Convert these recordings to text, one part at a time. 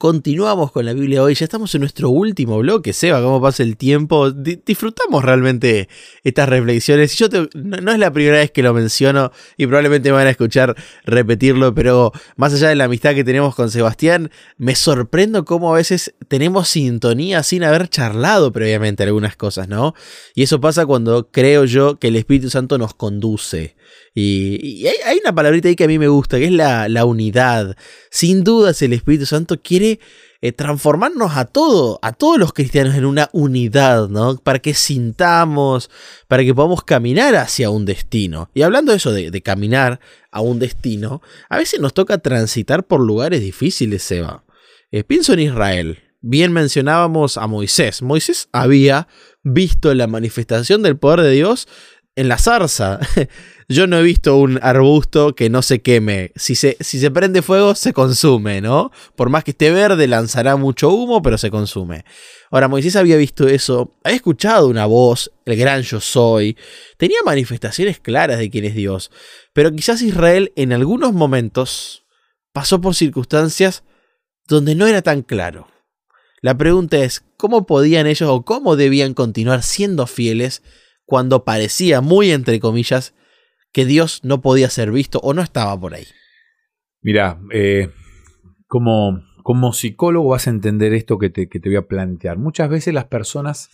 Continuamos con la Biblia hoy, ya estamos en nuestro último bloque, Seba, cómo pasa el tiempo, disfrutamos realmente estas reflexiones. Yo no, es la primera vez que lo menciono y probablemente me van a escuchar repetirlo, pero más allá de la amistad que tenemos con Sebastián, me sorprendo cómo a veces tenemos sintonía sin haber charlado previamente algunas cosas, ¿no? Y eso pasa cuando creo yo que el Espíritu Santo nos conduce. Y, hay, una palabrita ahí que a mí me gusta, que es la, unidad. Sin dudas el Espíritu Santo quiere eh, transformarnos a todo, a todos los cristianos en una unidad, ¿no? Para que sintamos, para que podamos caminar hacia un destino. Y hablando de eso, de, caminar a un destino, a veces nos toca transitar por lugares difíciles, Seba. Eh, pienso en Israel. Bien mencionábamos a Moisés. Moisés había visto la manifestación del poder de Dios en la zarza. Yo no he visto un arbusto que no se queme. Si se, si se prende fuego, se consume, ¿no? Por más que esté verde, lanzará mucho humo, pero se consume. Ahora, Moisés había visto eso, había escuchado una voz, el gran yo soy, tenía manifestaciones claras de quién es Dios, pero quizás Israel en algunos momentos pasó por circunstancias donde no era tan claro. La pregunta es, ¿cómo podían ellos o cómo debían continuar siendo fieles cuando parecía muy entre comillas que Dios no podía ser visto o no estaba por ahí. Mira, eh, como, como psicólogo vas a entender esto que te, que te voy a plantear. Muchas veces las personas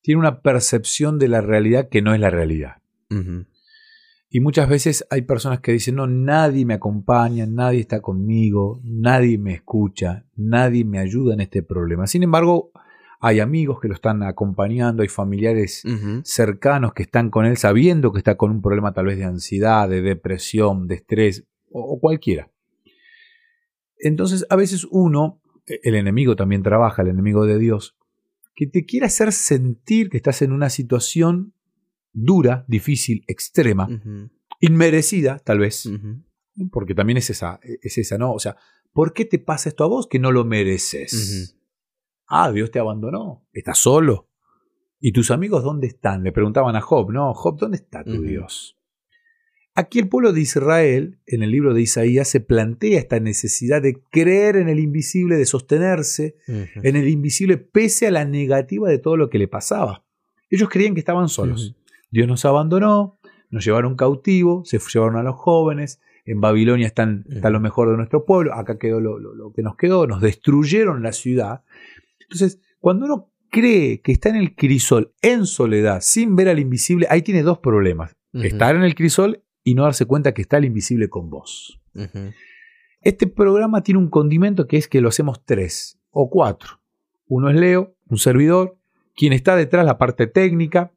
tienen una percepción de la realidad que no es la realidad. Y muchas veces hay personas que dicen, no, nadie me acompaña, nadie está conmigo, nadie me escucha, nadie me ayuda en este problema. Sin embargo, hay amigos que lo están acompañando, hay familiares cercanos que están con él sabiendo que está con un problema tal vez de ansiedad, de depresión, de estrés o, cualquiera. Entonces a veces uno, e, el enemigo también trabaja, el enemigo de Dios, que te quiere hacer sentir que estás en una situación dura, difícil, extrema, inmerecida tal vez, porque también es esa, es esa, ¿no? O sea, ¿por qué te pasa esto a vos que no lo mereces? Ah, Dios te abandonó. Estás solo. ¿Y tus amigos dónde están? Le preguntaban a Job, no, Job, ¿dónde está tu Dios? Aquí el pueblo de Israel, en el libro de Isaías, se plantea esta necesidad de creer en el invisible, de sostenerse en el invisible pese a la negativa de todo lo que le pasaba. Ellos creían que estaban solos. Dios nos abandonó, nos llevaron cautivo, se llevaron a los jóvenes, en Babilonia están, está lo mejor de nuestro pueblo, acá quedó lo, que nos quedó, nos destruyeron la ciudad entonces, cuando uno cree que está en el crisol en soledad, sin ver al invisible, ahí tiene dos problemas. Estar en el crisol y no darse cuenta que está el invisible con vos. Este programa tiene un condimento que es que lo hacemos tres o cuatro. Uno es Leo, un servidor, quien está detrás la parte técnica.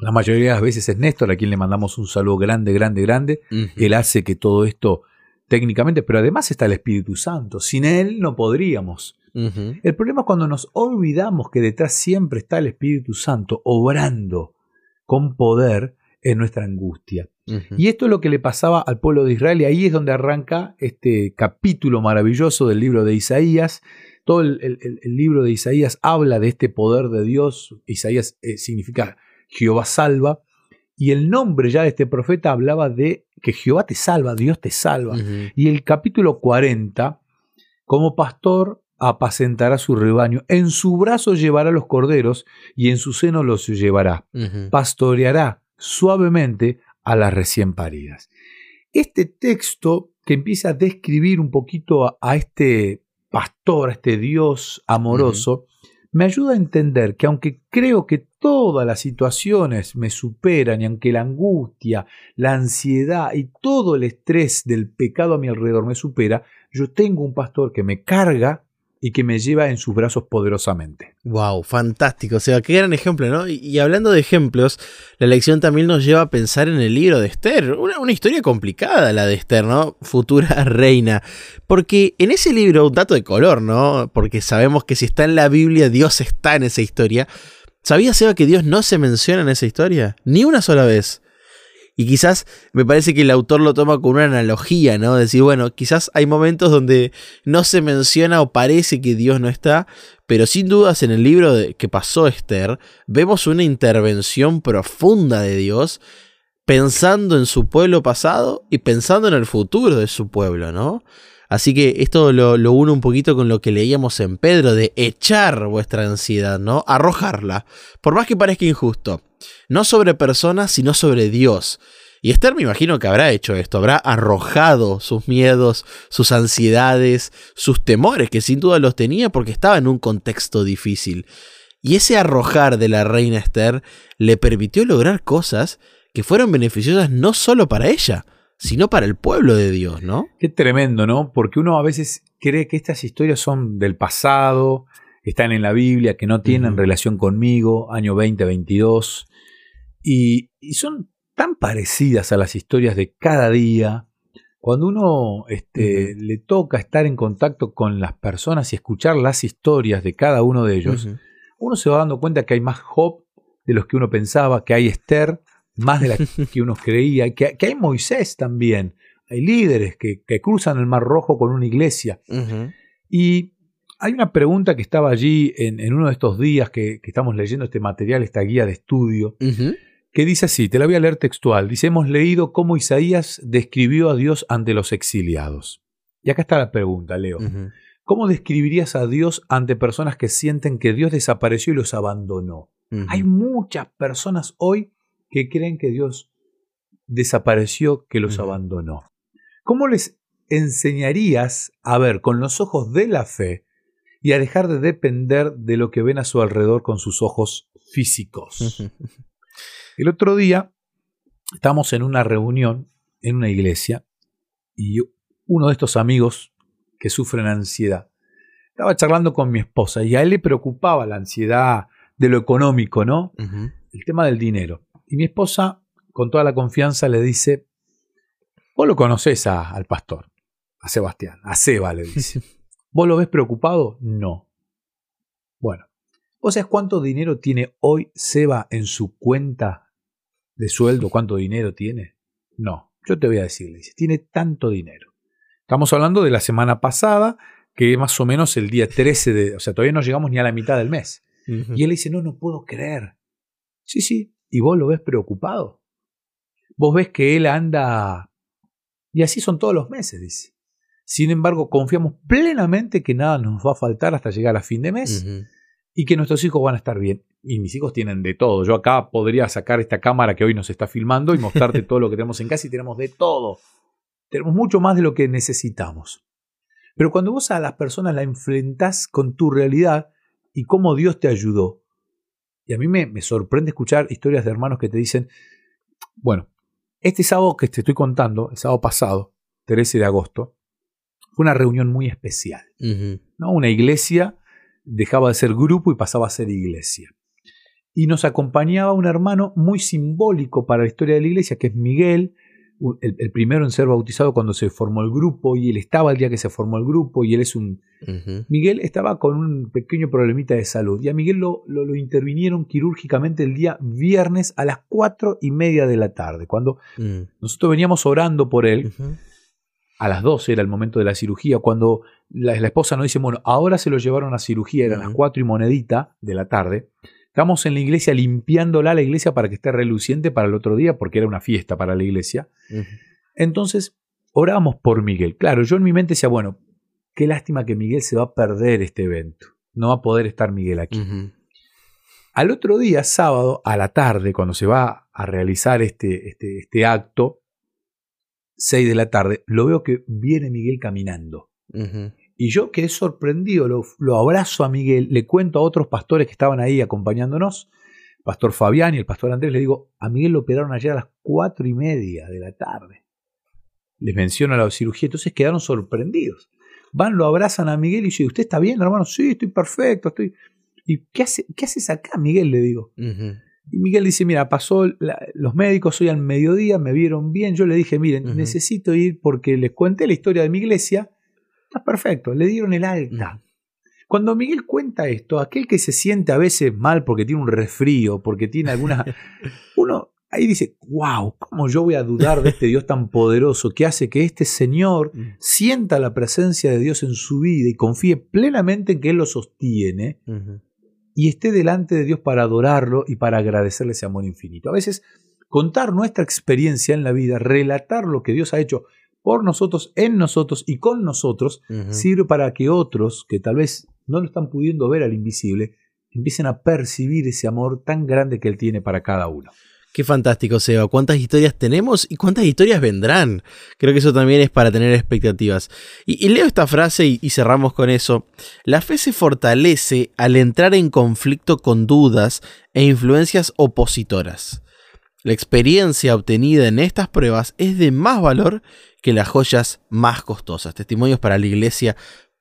La mayoría de las veces es Néstor, a quien le mandamos un saludo grande, grande, grande. Él hace que todo esto técnicamente, pero además está el Espíritu Santo. Sin él no podríamos. El problema es cuando nos olvidamos que detrás siempre está el Espíritu Santo obrando con poder en nuestra angustia. Y esto es lo que le pasaba al pueblo de Israel y ahí es donde arranca este capítulo maravilloso del libro de Isaías. Todo el, libro de Isaías habla de este poder de Dios. Isaías eh, significa Jehová salva. Y el nombre ya de este profeta hablaba de que Jehová te salva, Dios te salva. Y el capítulo 40, como pastor apacentará su rebaño, en su brazo llevará los corderos y en su seno los llevará. Pastoreará suavemente a las recién paridas. Este texto que empieza a describir un poquito a, este pastor, a este Dios amoroso, me ayuda a entender que aunque creo que todas las situaciones me superan y aunque la angustia, la ansiedad y todo el estrés del pecado a mi alrededor me supera, yo tengo un pastor que me carga y que me lleva en sus brazos poderosamente. Wow, fantástico. O sea, qué gran ejemplo, ¿no? Y, hablando de ejemplos, la lección también nos lleva a pensar en el libro de Esther. Una, historia complicada la de Esther, ¿no? Futura reina. Porque en ese libro, un dato de color, ¿no? Porque sabemos que si está en la Biblia, Dios está en esa historia. ¿Sabías, Seba, que Dios no se menciona en esa historia? Ni una sola vez. Y quizás me parece que el autor lo toma con una analogía, ¿no? Decir, bueno, quizás hay momentos donde no se menciona o parece que Dios no está, pero sin dudas en el libro de, que pasó Esther, vemos una intervención profunda de Dios pensando en su pueblo pasado y pensando en el futuro de su pueblo, ¿no? Así que esto lo, une un poquito con lo que leíamos en Pedro, de echar vuestra ansiedad, ¿no? Arrojarla. Por más que parezca injusto. No sobre personas, sino sobre Dios. Y Esther me imagino que habrá hecho esto, habrá arrojado sus miedos, sus ansiedades, sus temores, que sin duda los tenía porque estaba en un contexto difícil. Y ese arrojar de la reina Esther le permitió lograr cosas que fueron beneficiosas no solo para ella, sino para el pueblo de Dios, ¿no? Qué tremendo, ¿no? Porque uno a veces cree que estas historias son del pasado, están en la Biblia, que no tienen relación conmigo, año 2022, y, y son tan parecidas a las historias de cada día. Cuando uno este, le toca estar en contacto con las personas y escuchar las historias de cada uno de ellos, uno se va dando cuenta que hay más Job de los que uno pensaba, que hay Esther más de las que uno creía, que, que, hay Moisés también, hay líderes que, que, cruzan el Mar Rojo con una iglesia. Y hay una pregunta que estaba allí en, en uno de estos días que, que, estamos leyendo este material, esta guía de estudio, que dice así, te la voy a leer textual, dice, hemos leído cómo Isaías describió a Dios ante los exiliados. Y acá está la pregunta, Leo. ¿Cómo describirías a Dios ante personas que sienten que Dios desapareció y los abandonó? Hay muchas personas hoy que creen que Dios desapareció, que los abandonó. ¿Cómo les enseñarías a ver con los ojos de la fe y a dejar de depender de lo que ven a su alrededor con sus ojos físicos? El otro día estamos en una reunión en una iglesia y uno de estos amigos que sufren ansiedad estaba charlando con mi esposa y a él le preocupaba la ansiedad de lo económico, ¿no? El tema del dinero. Y mi esposa, con toda la confianza, le dice, vos lo conoces al pastor, a Sebastián, a Seba le dice. ¿Vos lo ves preocupado? No. Bueno, ¿vos sabés cuánto dinero tiene hoy Seba en su cuenta de sueldo? ¿Cuánto dinero tiene? No, yo te voy a decir, le dice, tiene tanto dinero. Estamos hablando de la semana pasada, que es más o menos el día 13 de, o sea, todavía no llegamos ni a la mitad del mes. Y él dice, no, no puedo creer. Sí, sí, y vos lo ves preocupado. Vos ves que él anda... Y así son todos los meses, dice. Sin embargo, confiamos plenamente que nada nos va a faltar hasta llegar a fin de mes y que nuestros hijos van a estar bien. Y mis hijos tienen de todo. Yo acá podría sacar esta cámara que hoy nos está filmando y mostrarte todo lo que tenemos en casa y tenemos de todo. Tenemos mucho más de lo que necesitamos. Pero cuando vos a las personas la enfrentás con tu realidad y cómo Dios te ayudó, y a mí me, me, sorprende escuchar historias de hermanos que te dicen, bueno, este sábado que te estoy contando, el sábado pasado, 13 de agosto, fue una reunión muy especial. ¿no? Una iglesia dejaba de ser grupo y pasaba a ser iglesia. Y nos acompañaba un hermano muy simbólico para la historia de la iglesia, que es Miguel, el, primero en ser bautizado cuando se formó el grupo y él estaba el día que se formó el grupo y él es un... Miguel estaba con un pequeño problemita de salud y a Miguel lo, lo, intervinieron quirúrgicamente el día viernes a las cuatro y media de la tarde, cuando mm. nosotros veníamos orando por él. A las 12 era el momento de la cirugía, cuando la, esposa nos dice, bueno, ahora se lo llevaron a cirugía, eran las cuatro y monedita de la tarde. Estamos en la iglesia limpiándola la iglesia para que esté reluciente para el otro día, porque era una fiesta para la iglesia. Entonces, oramos por Miguel. Claro, yo en mi mente decía, bueno, qué lástima que Miguel se va a perder este evento. No va a poder estar Miguel aquí. Al otro día, sábado, a la tarde, cuando se va a realizar este, este, este acto, 6 de la tarde, lo veo que viene Miguel caminando. Y yo quedé sorprendido, lo, abrazo a Miguel, le cuento a otros pastores que estaban ahí acompañándonos, pastor Fabián y el pastor Andrés, le digo, a Miguel lo operaron ayer a las cuatro y media de la tarde. Les menciono la cirugía, entonces quedaron sorprendidos. Van, lo abrazan a Miguel y yo ¿usted está bien, hermano? Sí, estoy perfecto, estoy... ¿Y qué, hace, qué haces acá, Miguel? Le digo. Y Miguel dice, mira, pasó los médicos hoy al mediodía, me vieron bien. Yo le dije, miren, necesito ir porque les cuenté la historia de mi iglesia Está perfecto, le dieron el alta. Cuando Miguel cuenta esto, aquel que se siente a veces mal porque tiene un resfrío, porque tiene alguna... Uno ahí dice, wow, ¿cómo yo voy a dudar de este Dios tan poderoso que hace que este Señor mm. sienta la presencia de Dios en su vida y confíe plenamente en que Él lo sostiene y esté delante de Dios para adorarlo y para agradecerle ese amor infinito? A veces contar nuestra experiencia en la vida, relatar lo que Dios ha hecho por nosotros, en nosotros y con nosotros, sirve para que otros que tal vez no lo están pudiendo ver al invisible, empiecen a percibir ese amor tan grande que Él tiene para cada uno. Qué fantástico, Seba. ¿Cuántas historias tenemos y cuántas historias vendrán? Creo que eso también es para tener expectativas. Y, y leo esta frase y, y cerramos con eso. La fe se fortalece al entrar en conflicto con dudas e influencias opositoras. La experiencia obtenida en estas pruebas es de más valor que las joyas más costosas. Testimonios para la iglesia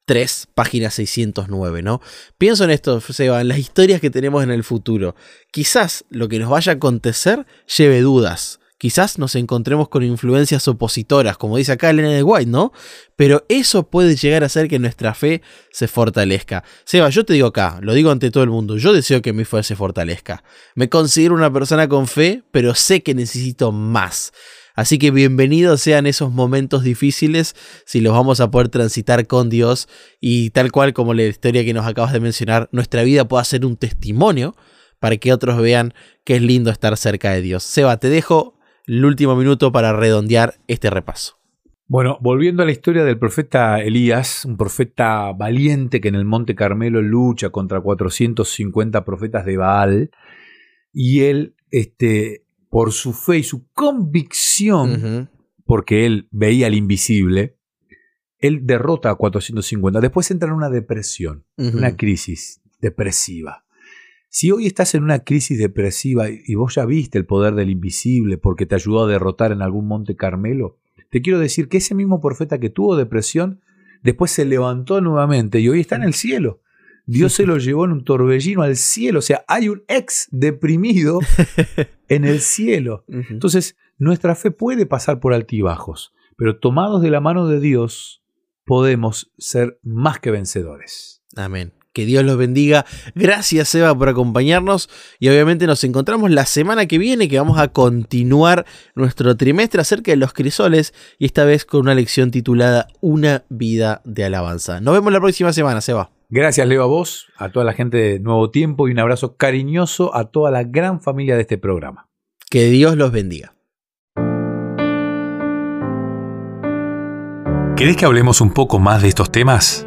3, página 609, ¿no? Pienso en esto, Seba, en las historias que tenemos en el futuro. Quizás lo que nos vaya a acontecer lleve dudas. Quizás nos encontremos con influencias opositoras, como dice acá Elena de White, ¿no? Pero eso puede llegar a hacer que nuestra fe se fortalezca. Seba, yo te digo acá, lo digo ante todo el mundo, yo deseo que mi fe se fortalezca. Me considero una persona con fe, pero sé que necesito más. Así que bienvenidos sean esos momentos difíciles si los vamos a poder transitar con Dios y tal cual como la historia que nos acabas de mencionar, nuestra vida pueda ser un testimonio para que otros vean que es lindo estar cerca de Dios. Seba, te dejo el último minuto para redondear este repaso. Bueno, volviendo a la historia del profeta Elías, un profeta valiente que en el Monte Carmelo lucha contra 450 profetas de Baal, y él, este, por su fe y su convicción, porque él veía el invisible, él derrota a 450. Después entra en una depresión, una crisis depresiva. Si hoy estás en una crisis depresiva y vos ya viste el poder del invisible porque te ayudó a derrotar en algún monte Carmelo, te quiero decir que ese mismo profeta que tuvo depresión, después se levantó nuevamente y hoy está en el cielo. Dios se lo llevó en un torbellino al cielo. O sea, hay un ex deprimido en el cielo. Entonces, nuestra fe puede pasar por altibajos, pero tomados de la mano de Dios, podemos ser más que vencedores. Amén. Que Dios los bendiga. Gracias, Seba, por acompañarnos. Y obviamente nos encontramos la semana que viene, que vamos a continuar nuestro trimestre acerca de los crisoles. Y esta vez con una lección titulada Una vida de alabanza. Nos vemos la próxima semana, Seba. Gracias, Leo, a vos, a toda la gente de Nuevo Tiempo y un abrazo cariñoso a toda la gran familia de este programa. Que Dios los bendiga. ¿Querés que hablemos un poco más de estos temas?